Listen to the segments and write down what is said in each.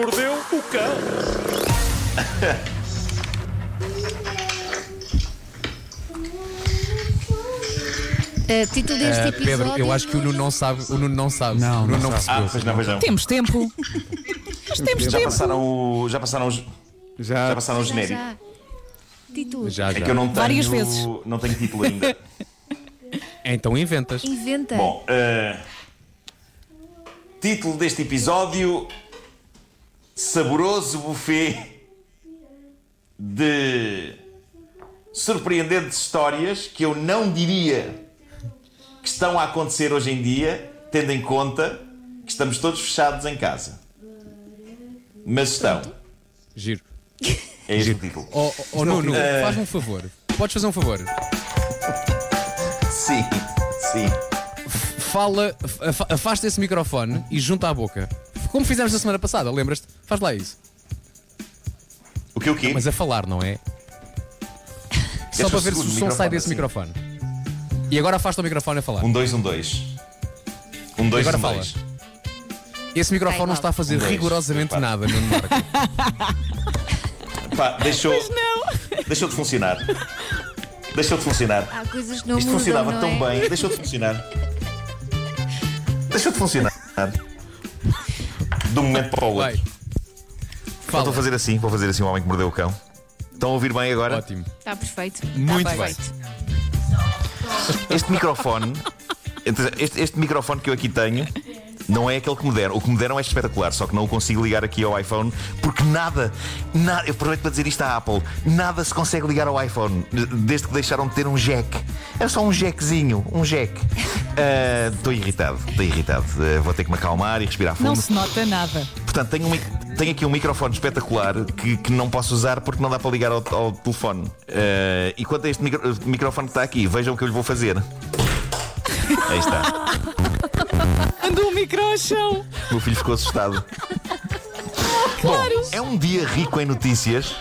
mordeu o cão. Uh, título deste Ah, episódio. Pedro, eu acho que o Nuno não sabe. O Nuno não sabe. Não, o Nuno não não percebeu. Ah, pois não, pois não. Temos tempo. Mas temos Já tempo. passaram o. Já passaram os. Já Já. passaram o Já, genérico. já. Título. Já, É já. que eu não tenho. Várias vezes. Não tenho título ainda. Então inventas. Inventa. Bom, eh, título deste episódio: Saboroso buffet de surpreendentes histórias que eu não diria que estão a acontecer hoje em dia, tendo em conta que estamos todos fechados em casa. Mas estão. Giro. É este o título. Oh, oh, oh, Nuno, Eh. faz-me um favor. Podes fazer um favor? Sim, sim. Fala, afa- afasta esse microfone e junta à boca. Como fizemos na semana passada, lembras-te? Faz lá isso. O que o quê? Mas a falar, não é? Só para ver se o som sai desse assim. microfone. E agora afasta o microfone a falar. Um, dois, um, dois. Um, dois, agora um, fala. dois. Esse microfone não Vai, está a fazer Um, dois, rigorosamente nada, Nuno Marco. Pá, deixou. Deixou de funcionar. Deixou de funcionar. Há coisas que não Isto mudam, funcionava não tão é? bem. Deixou de funcionar. Deixou de funcionar. De um momento para o outro. Vai. Então Fala. Vou fazer assim, vou fazer assim o homem que mordeu o cão. Estão a ouvir bem agora? Ótimo. Está perfeito. Muito Está bem. perfeito. Este microfone, este, este microfone que eu aqui tenho, não é aquele que me deram. O que me deram é espetacular, só que não o consigo ligar aqui ao iPhone porque nada, nada, eu aproveito para dizer isto à Apple, nada se consegue ligar ao iPhone desde que deixaram de ter um jack. É só um jackzinho, um jack. Ah, Estou irritado, estou irritado. Ah, vou ter que me acalmar e respirar fundo. Não se nota nada. Portanto, tenho, um, tenho aqui um microfone espetacular que, que não posso usar porque não dá para ligar ao, ao telefone. Eh, e quanto a este micro- microfone que está aqui, vejam o que eu lhe vou fazer. Aí está. Andou o micro ao chão. O meu filho ficou assustado. Bom, é um dia rico em notícias.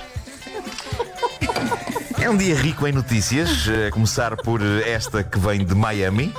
É um dia rico em notícias, a começar por esta que vem de Miami.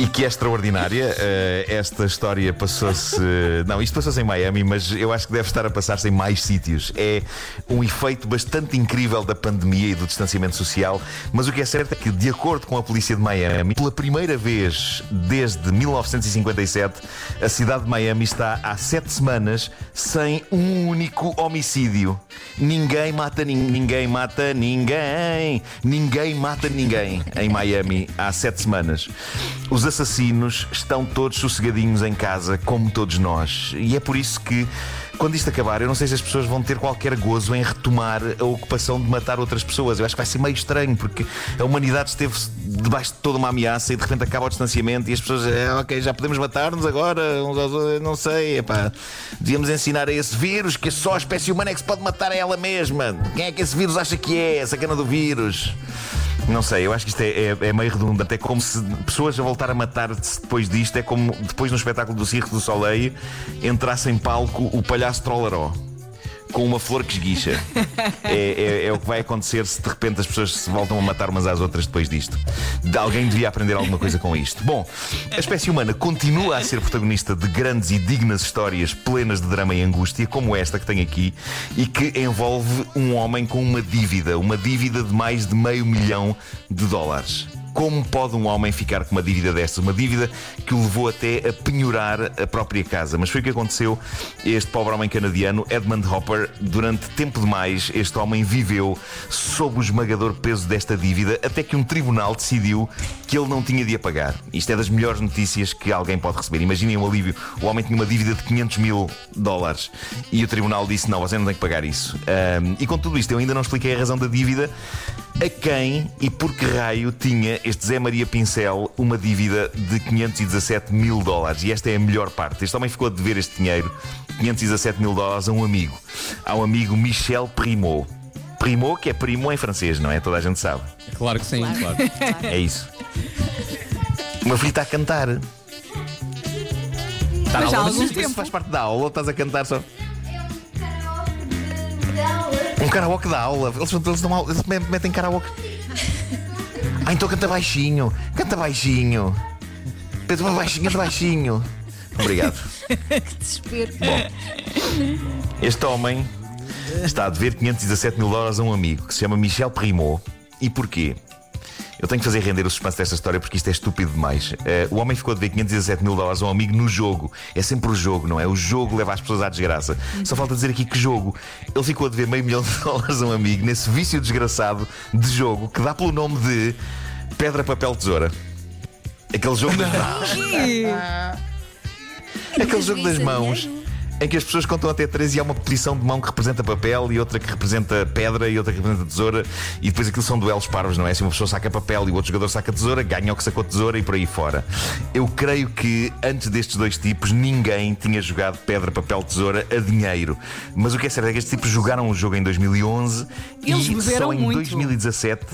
E que é extraordinária. Eh, esta história passou-se. Não, isto passou-se em Miami, mas eu acho que deve estar a passar-se em mais sítios. É um efeito bastante incrível da pandemia e do distanciamento social. Mas o que é certo é que, de acordo com a polícia de Miami, pela primeira vez desde 1957, a cidade de Miami está há sete semanas sem um único homicídio. Ninguém mata nin- ninguém, mata ninguém. Ninguém mata ninguém em Miami há sete semanas. Os assassinos estão todos sossegadinhos em casa, como todos nós. E é por isso que, quando isto acabar, eu não sei se as pessoas vão ter qualquer gozo em retomar a ocupação de matar outras pessoas. Eu acho que vai ser meio estranho, porque a humanidade esteve debaixo de toda uma ameaça e de repente acaba o distanciamento e as pessoas, é, ok, já podemos matar-nos agora, não sei, epá, devíamos ensinar a esse vírus que só a espécie humana é que se pode matar a ela mesma. Quem é que esse vírus acha que é? A sacana do vírus. Não sei, eu acho que isto é, é- é meio redundante. É como se pessoas a voltar a matar-se depois disto, é como depois no espetáculo do Circo do Soleil entrasse em palco o palhaço Trollaró. Com uma flor que esguicha. É, é- é o que vai acontecer se de repente as pessoas se voltam a matar umas às outras depois disto. De- Alguém devia aprender alguma coisa com isto. Bom, a espécie humana continua a ser protagonista de grandes e dignas histórias plenas de drama e angústia, como esta que tem aqui, e que envolve um homem com uma dívida, uma dívida de mais de meio milhão de dólares. Como pode um homem ficar com uma dívida destas? Uma dívida que o levou até a penhorar a própria casa. Mas foi o que aconteceu a este pobre homem canadiano, Edmund Hopper. Durante tempo demais, este homem viveu sob o esmagador peso desta dívida, até que um tribunal decidiu que ele não tinha de a pagar. Isto é das melhores notícias que alguém pode receber. Imaginem o alívio. O homem tinha uma dívida de 500 mil dólares e o tribunal disse: Não, você não tem que pagar isso. Ahm, e com tudo isto, eu ainda não expliquei a razão da dívida. A quem e por que raio tinha este Zé Maria Pincel uma dívida de 517 mil dólares? E esta é a melhor parte. Este homem ficou a dever este dinheiro, 517 mil dólares, a um amigo. Ao amigo Michel Primo. Primo, que é primo em francês, não é? Toda a gente sabe. Claro que sim, claro. É isso. O meu filho está a cantar. Está Mas na há aula. algum Mas tempo. faz parte da aula ou estás a cantar só? Um karaoke da aula. Eles, eles, dão aula- eles me- metem karaoke. Ah, então canta baixinho. Canta baixinho. Canta baixinho, canta baixinho. Obrigado. Desespero. Este homem está a dever 517 mil dólares a um amigo que se chama Michel Primo. E porquê? Eu tenho que fazer render o suspense desta história porque isto é estúpido demais. Eh, o homem ficou a dever 517 mil dólares a um amigo no jogo. É sempre o jogo, não é? O jogo leva as pessoas à desgraça. Só falta dizer aqui que jogo. Ele ficou a dever meio milhão de dólares a um amigo nesse vício desgraçado de jogo que dá pelo nome de Pedra, Papel, Tesoura. Aquele jogo das mãos. Aquele jogo das mãos em que as pessoas contam até três e há uma posição de mão que representa papel e outra que representa pedra e outra que representa tesoura e depois aquilo são duelos parvos, não é? Se uma pessoa saca papel e o outro jogador saca tesoura, ganha o que sacou tesoura e por aí fora. Eu creio que antes destes dois tipos ninguém tinha jogado pedra, papel, tesoura a dinheiro. Mas o que é certo é que estes tipos jogaram o jogo em 2011 Eles e só em muito. 2017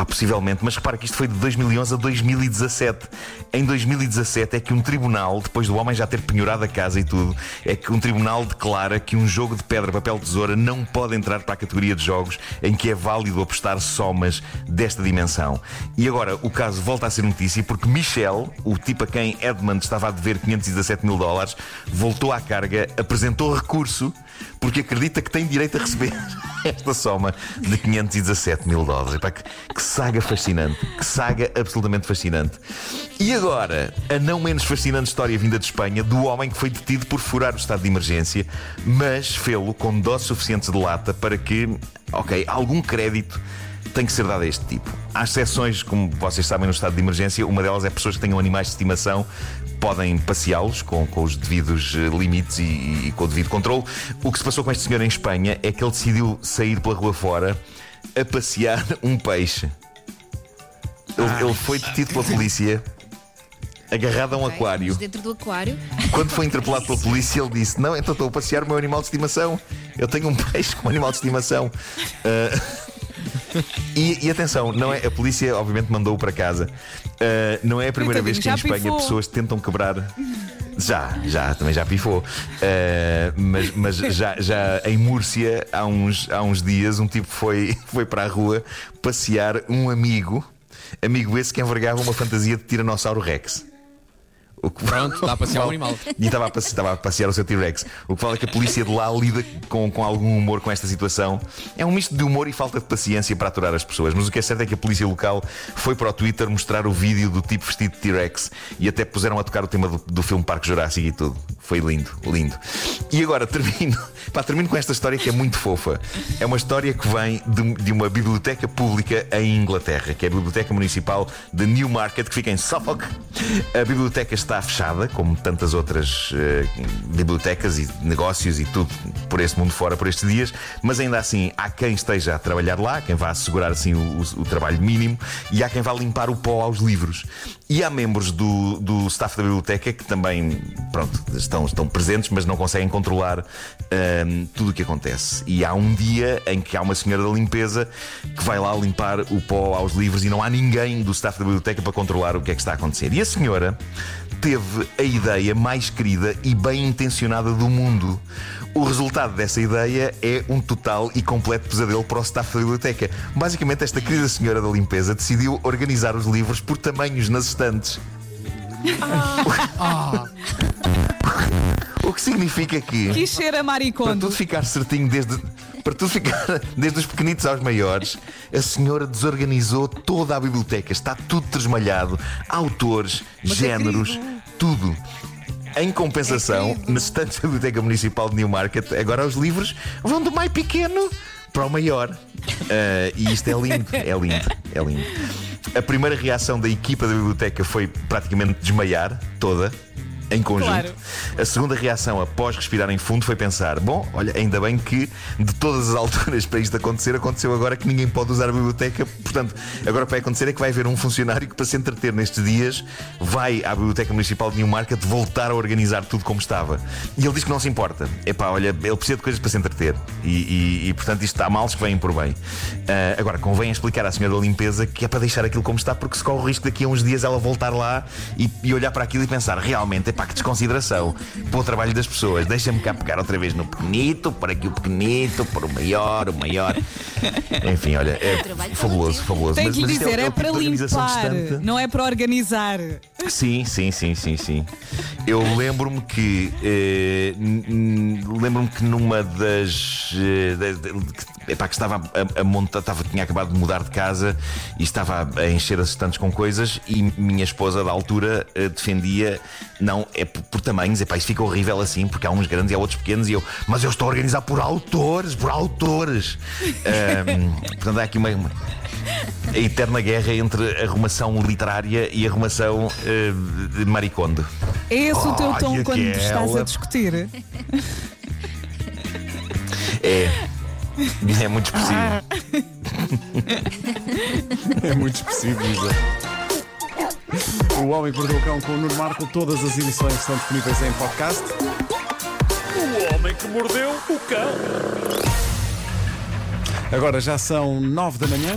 Pá, possivelmente, mas repara que isto foi de 2011 a 2017. Em 2017 é que um tribunal, depois do homem já ter penhorado a casa e tudo, é que um tribunal declara que um jogo de pedra, papel, tesoura não pode entrar para a categoria de jogos em que é válido apostar somas desta dimensão. E agora o caso volta a ser notícia porque Michel, o tipo a quem Edmund estava a dever 517 mil dólares, voltou à carga, apresentou recurso porque acredita que tem direito a receber esta soma de 517 mil dólares. Epá, que, que saga fascinante, que saga absolutamente fascinante. E agora, a não menos fascinante história vinda de Espanha do homem que foi detido por furar o estado de emergência, mas fê-lo com doses suficientes de lata para que, ok, algum crédito tem que ser dado a este tipo. Há exceções, como vocês sabem, no estado de emergência. Uma delas é pessoas que tenham animais de estimação, podem passeá-los com, com os devidos eh, limites e, e com o devido controle. O que se passou com este senhor em Espanha é que ele decidiu sair pela rua fora a passear um peixe. Ele, ele foi detido pela polícia. Agarrado a um Ok, aquário. Dentro do aquário. Quando foi interpelado pela polícia, ele disse: Não, então estou a passear o meu animal de estimação. Eu tenho um peixe como animal de estimação. Ah, e, e atenção, não é, a polícia obviamente mandou-o para casa. Ah, não é a primeira vez que em Espanha pifou. pessoas tentam quebrar. Já, já, também já pifou. Ah, mas mas já, já em Múrcia, há uns, há uns dias, um tipo foi, foi para a rua passear um amigo, amigo esse que envergava uma fantasia de Tiranossauro Rex. O que- Pronto, está a passear um animal. e estava a, passe- estava a passear o seu T-Rex. O que fala é que a polícia de lá lida com, com algum humor com esta situação. É um misto de humor e falta de paciência para aturar as pessoas. Mas o que é certo é que a polícia local foi para o Twitter mostrar o vídeo do tipo vestido de T-Rex e até puseram a tocar o tema do, do filme Parque Jurássico e tudo. Foi lindo, lindo. E agora termino, pá, termino com esta história que é muito fofa. É uma história que vem de, de uma biblioteca pública em Inglaterra, que é a Biblioteca Municipal de Newmarket, que fica em Suffolk. A biblioteca está fechada, como tantas outras eh, bibliotecas e negócios e tudo por este mundo fora por estes dias, mas ainda assim há quem esteja a trabalhar lá, quem vá assegurar assim o, o- o trabalho mínimo e há quem vá limpar o pó aos livros. E há membros do, do staff da biblioteca que também pronto, estão, estão presentes, mas não conseguem controlar ahm, tudo o que acontece. E há um dia em que há uma senhora da limpeza que vai lá limpar o pó aos livros e não há ninguém do staff da biblioteca para controlar o que é que está a acontecer. E a senhora teve a ideia mais querida e bem intencionada do mundo. O resultado dessa ideia é um total e completo pesadelo para o staff da biblioteca. Basicamente, esta querida senhora da limpeza decidiu organizar os livros por tamanhos nas estantes. O que significa que. Quis ser a Para maricondo. tudo ficar certinho desde. Para tudo ficar desde os pequenitos aos maiores, a senhora desorganizou toda a biblioteca. Está tudo tresmalhado. Autores, géneros, tudo. Em compensação, nas estantes da Biblioteca Municipal de Newmarket, agora os livros vão do mais pequeno para o maior. Ah, e isto é lindo, é lindo, é lindo. A primeira reação da equipa da biblioteca foi praticamente desmaiar toda. Em conjunto. Claro. A segunda reação, após respirar em fundo, foi pensar: bom, olha, ainda bem que de todas as alturas para isto acontecer, aconteceu agora que ninguém pode usar a biblioteca. Portanto, agora o que vai acontecer é que vai haver um funcionário que, para se entreter nestes dias, vai à Biblioteca Municipal de Newmarket voltar a organizar tudo como estava. E ele diz que não se importa. Epá, olha, ele precisa de coisas para se entreter. E, e- e, portanto, isto há males que vêm por bem. Ah, agora, convém explicar à senhora da limpeza que é para deixar aquilo como está, porque se corre o risco daqui a uns dias ela voltar lá e, e olhar para aquilo e pensar: realmente, epá, pá, que desconsideração para o trabalho das pessoas. Deixa-me cá pegar outra vez no pequenito, por aqui o pequenito, por o maior, o maior. Enfim, olha, é fabuloso, fabuloso. Tem Mas- que lhe mas isto dizer, o é, tipo para de organização limpar, distante. não é para organizar. Sim, sim, sim, sim, sim. Eu lembro-me que eh, lembro-me que numa das eh, de- de- que- epá, que estava a, a montar, estava, tinha acabado de mudar de casa e estava a encher as estantes com coisas e minha esposa da altura eh, defendia não, é por, por tamanhos, epá, isso fica horrível assim, porque há uns grandes e há outros pequenos e eu, mas eu estou a organizar por autores, por autores. Ahm, portanto, há aqui uma- uma a eterna guerra entre arrumação literária e arrumação eh, de maricondo. É esse o teu tom quando aquela. estás a discutir? É. É muito expressivo. É muito expressivo, Isa. O Homem que Mordeu o Cão com o Nuno Marco. Todas as edições estão disponíveis em podcast. O homem que mordeu o cão. Agora já são nove da manhã.